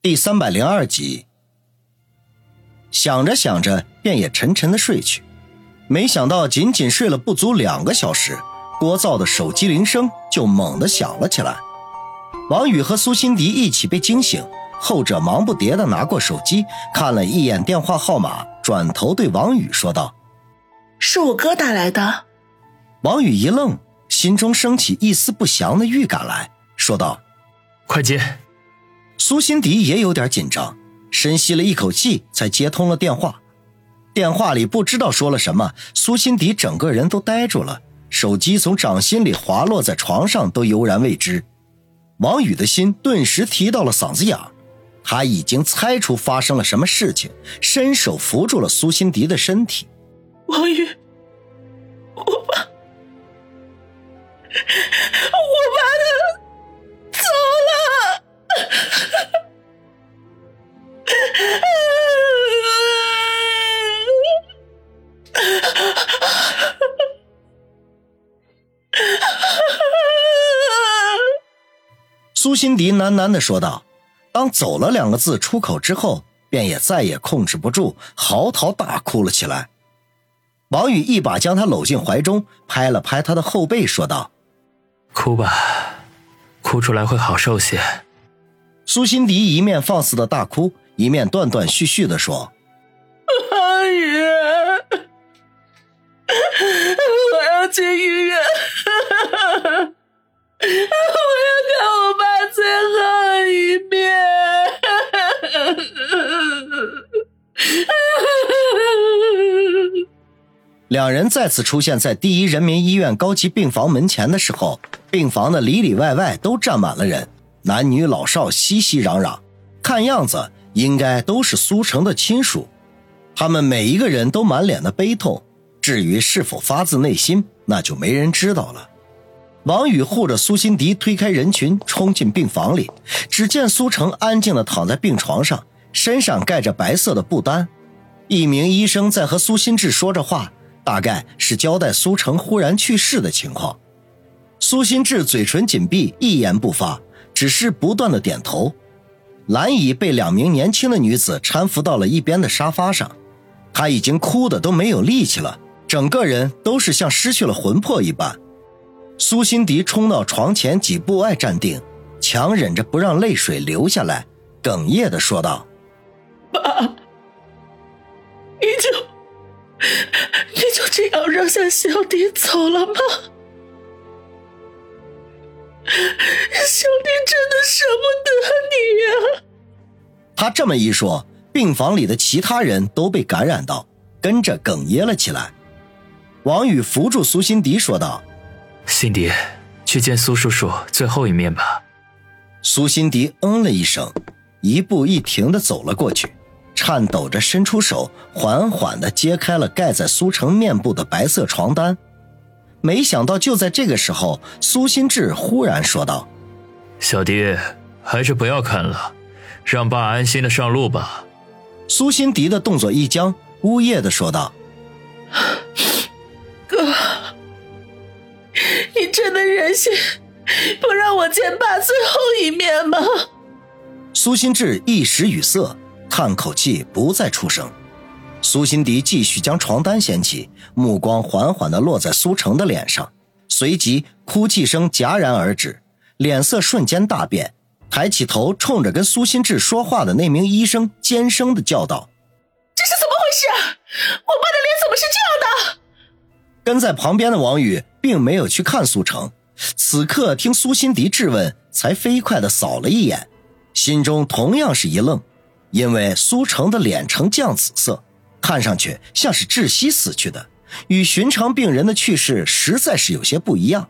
第三百零二集，想着想着，便也沉沉的睡去。没想到，仅仅睡了不足两个小时，聒噪的手机铃声就猛地响了起来。王宇和苏辛迪一起被惊醒，后者忙不迭的拿过手机，看了一眼电话号码，转头对王宇说道：“是我哥打来的。”王宇一愣，心中升起一丝不祥的预感来，说道：“快接。”苏辛迪也有点紧张，深吸了一口气，才接通了电话。电话里不知道说了什么，苏辛迪整个人都呆住了，手机从掌心里滑落在床上，都悠然未知。王宇的心顿时提到了嗓子眼他已经猜出发生了什么事情，伸手扶住了苏辛迪的身体。王宇，我爸，我爸他苏辛迪喃喃的说道：“当‘走了’两个字出口之后，便也再也控制不住，嚎啕大哭了起来。”王宇一把将他搂进怀中，拍了拍他的后背，说道：“哭吧，哭出来会好受些。”苏辛迪一面放肆的大哭，一面断断续续的说：“王宇，我要去两人再次出现在第一人民医院高级病房门前的时候，病房的里里外外都站满了人。男女老少熙熙攘攘，看样子应该都是苏城的亲属。他们每一个人都满脸的悲痛，至于是否发自内心，那就没人知道了。王宇护着苏辛迪推开人群，冲进病房里，只见苏城安静地躺在病床上，身上盖着白色的布单。一名医生在和苏新志说着话，大概是交代苏城忽然去世的情况。苏新志嘴唇紧闭，一言不发。只是不断的点头，蓝姨被两名年轻的女子搀扶到了一边的沙发上，她已经哭的都没有力气了，整个人都是像失去了魂魄一般。苏辛迪冲到床前几步外站定，强忍着不让泪水流下来，哽咽的说道：“爸，你就扔下小迪走了吗？”小弟真的舍不得你呀！他这么一说，病房里的其他人都被感染到，跟着哽咽了起来。王宇扶住苏辛迪说道：“辛迪，去见苏叔叔最后一面吧。”苏辛迪嗯了一声，一步一停的走了过去，颤抖着伸出手，缓缓的揭开了盖在苏城面部的白色床单。没想到，就在这个时候，苏新志忽然说道：“小迪，还是不要看了，让爸安心的上路吧。”苏辛迪的动作一僵，呜咽的说道：“哥，你真的忍心不让我见爸最后一面吗？”苏心志一时语塞，叹口气，不再出声。苏辛迪继续将床单掀起，目光缓缓地落在苏成的脸上，随即哭泣声戛然而止，脸色瞬间大变，抬起头冲着跟苏新志说话的那名医生尖声地叫道：“这是怎么回事？我爸的脸怎么是这样的？”跟在旁边的王宇并没有去看苏成，此刻听苏辛迪质问，才飞快地扫了一眼，心中同样是一愣，因为苏成的脸呈酱紫色。看上去像是窒息死去的，与寻常病人的去世实在是有些不一样。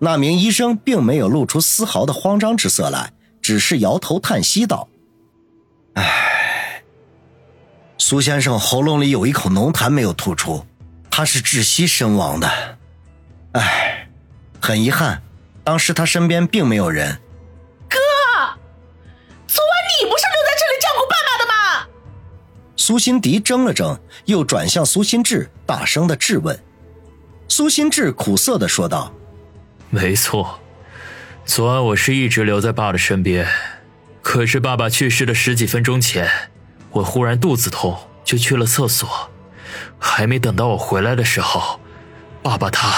那名医生并没有露出丝毫的慌张之色来，只是摇头叹息道：“唉，苏先生喉咙里有一口浓痰没有吐出，他是窒息身亡的。唉，很遗憾，当时他身边并没有人。”苏辛迪怔了怔，又转向苏辛志，大声的质问。苏辛志苦涩的说道：“没错，昨晚我是一直留在爸的身边，可是爸爸去世的十几分钟前，我忽然肚子痛，就去了厕所。还没等到我回来的时候，爸爸他……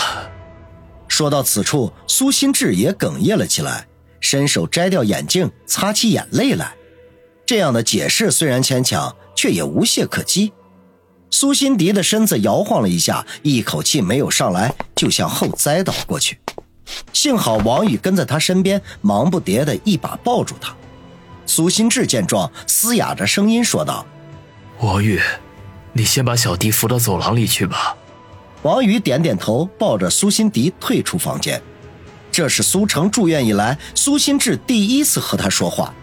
说到此处，苏心志也哽咽了起来，伸手摘掉眼镜，擦起眼泪来。这样的解释虽然牵强，却也无懈可击。苏辛迪的身子摇晃了一下，一口气没有上来，就向后栽倒过去。幸好王宇跟在他身边，忙不迭的一把抱住他。苏心志见状，嘶哑着声音说道：“王宇，你先把小迪扶到走廊里去吧。”王宇点点头，抱着苏辛迪退出房间。这是苏成住院以来，苏心志第一次和他说话，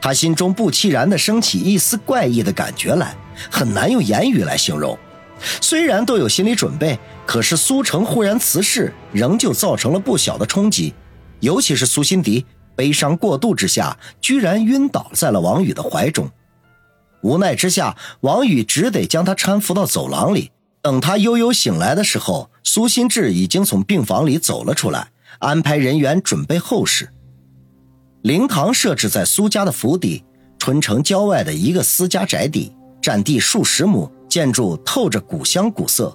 他心中不期然的升起一丝怪异的感觉来。很难用言语来形容。虽然都有心理准备，可是苏成忽然辞世，仍旧造成了不小的冲击。尤其是苏心迪悲伤过度之下，居然晕倒在了王宇的怀中。无奈之下，王宇只得将他搀扶到走廊里。等他悠悠醒来的时候，苏心志已经从病房里走了出来，安排人员准备后事。灵堂设置在苏家的府邸春城郊外的一个私家宅邸。占地数十亩，建筑透着古香古色。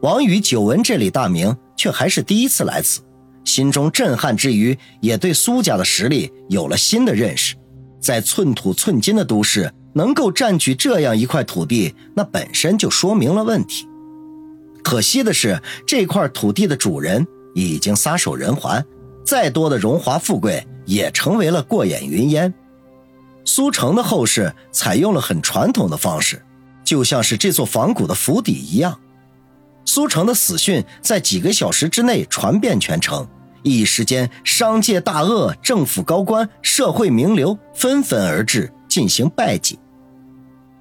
王宇久闻这里大名，却还是第一次来此，心中震撼之余，也对苏家的实力有了新的认识。在寸土寸金的都市，能够占据这样一块土地，那本身就说明了问题。可惜的是，这块土地的主人已经撒手人寰，再多的荣华富贵也成为了过眼云烟。苏城的后世采用了很传统的方式，就像是这座仿古的府邸一样。苏城的死讯在几个小时之内传遍全城，一时间商界大鳄、政府高官、社会名流纷纷而至进行拜祭。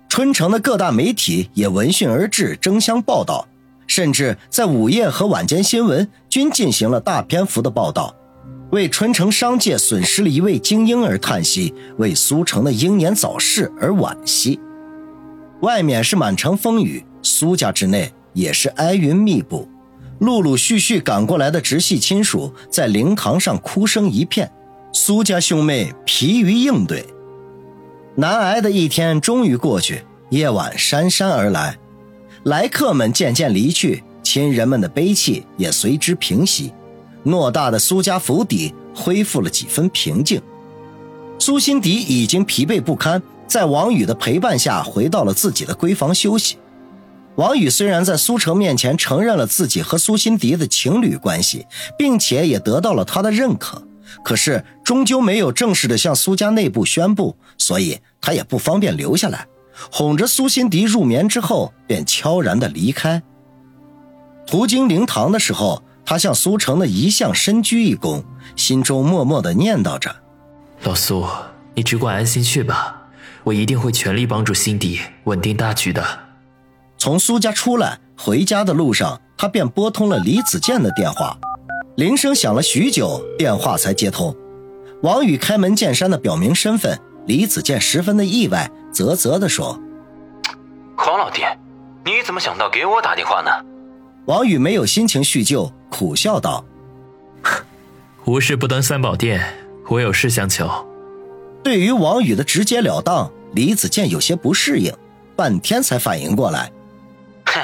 春城的各大媒体也闻讯而至，争相报道，甚至在午夜和晚间新闻均进行了大篇幅的报道。为春城商界损失了一位精英而叹息，为苏城的英年早逝而惋惜。外面是满城风雨，苏家之内也是哀云密布。陆陆续续赶过来的直系亲属在灵堂上哭声一片，苏家兄妹疲于应对。难挨的一天终于过去，夜晚姗姗而来，来客们渐渐离去，亲人们的悲戚也随之平息。偌大的苏家府邸恢复了几分平静，苏心迪已经疲惫不堪，在王宇的陪伴下回到了自己的闺房休息。王宇虽然在苏成面前承认了自己和苏心迪的情侣关系，并且也得到了他的认可，可是终究没有正式的向苏家内部宣布，所以他也不方便留下来。哄着苏心迪入眠之后，便悄然的离开。途经灵堂的时候。他向苏成的遗像深鞠一躬，心中默默的念叨着：“老苏，你只管安心去吧，我一定会全力帮助辛迪稳定大局的。”从苏家出来，回家的路上，他便拨通了李子健的电话。铃声响了许久，电话才接通。王宇开门见山的表明身份，李子健十分的意外，啧啧的说：“黄老弟，你怎么想到给我打电话呢？”王宇没有心情叙旧。苦笑道：“无事不登三宝殿，我有事相求。”对于王宇的直截了当，李子健有些不适应，半天才反应过来。哼，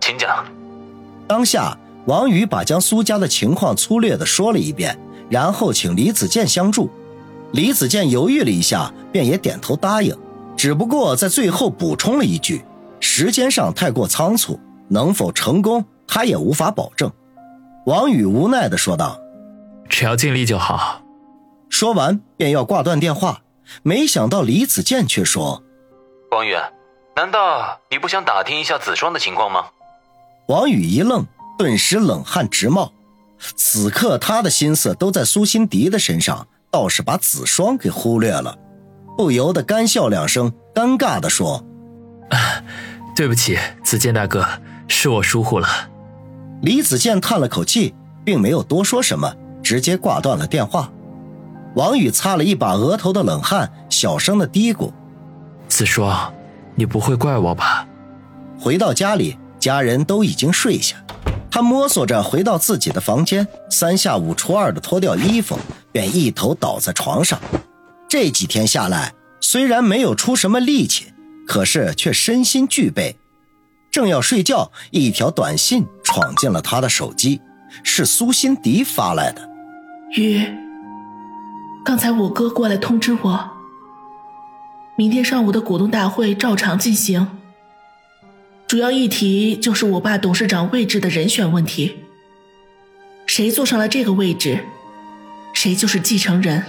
请讲。当下，王宇把将苏家的情况粗略的说了一遍，然后请李子健相助。李子健犹豫了一下，便也点头答应，只不过在最后补充了一句：“时间上太过仓促，能否成功，他也无法保证。”王宇无奈的说道：“只要尽力就好。”说完便要挂断电话，没想到李子健却说：“王宇，难道你不想打听一下子双的情况吗？”王宇一愣，顿时冷汗直冒。此刻他的心思都在苏心迪的身上，倒是把子双给忽略了，不由得干笑两声，尴尬的说：“啊 对不起，子健大哥，是我疏忽了。”李子健叹了口气，并没有多说什么，直接挂断了电话。王宇擦了一把额头的冷汗，小声的嘀咕：“子双，你不会怪我吧？”回到家里，家人都已经睡下，他摸索着回到自己的房间，三下五除二的脱掉衣服，便一头倒在床上。这几天下来，虽然没有出什么力气，可是却身心俱备。正要睡觉，一条短信闯进了他的手机，是苏辛迪发来的。雨，刚才我哥过来通知我，明天上午的股东大会照常进行。主要议题就是我爸董事长位置的人选问题。谁坐上了这个位置，谁就是继承人。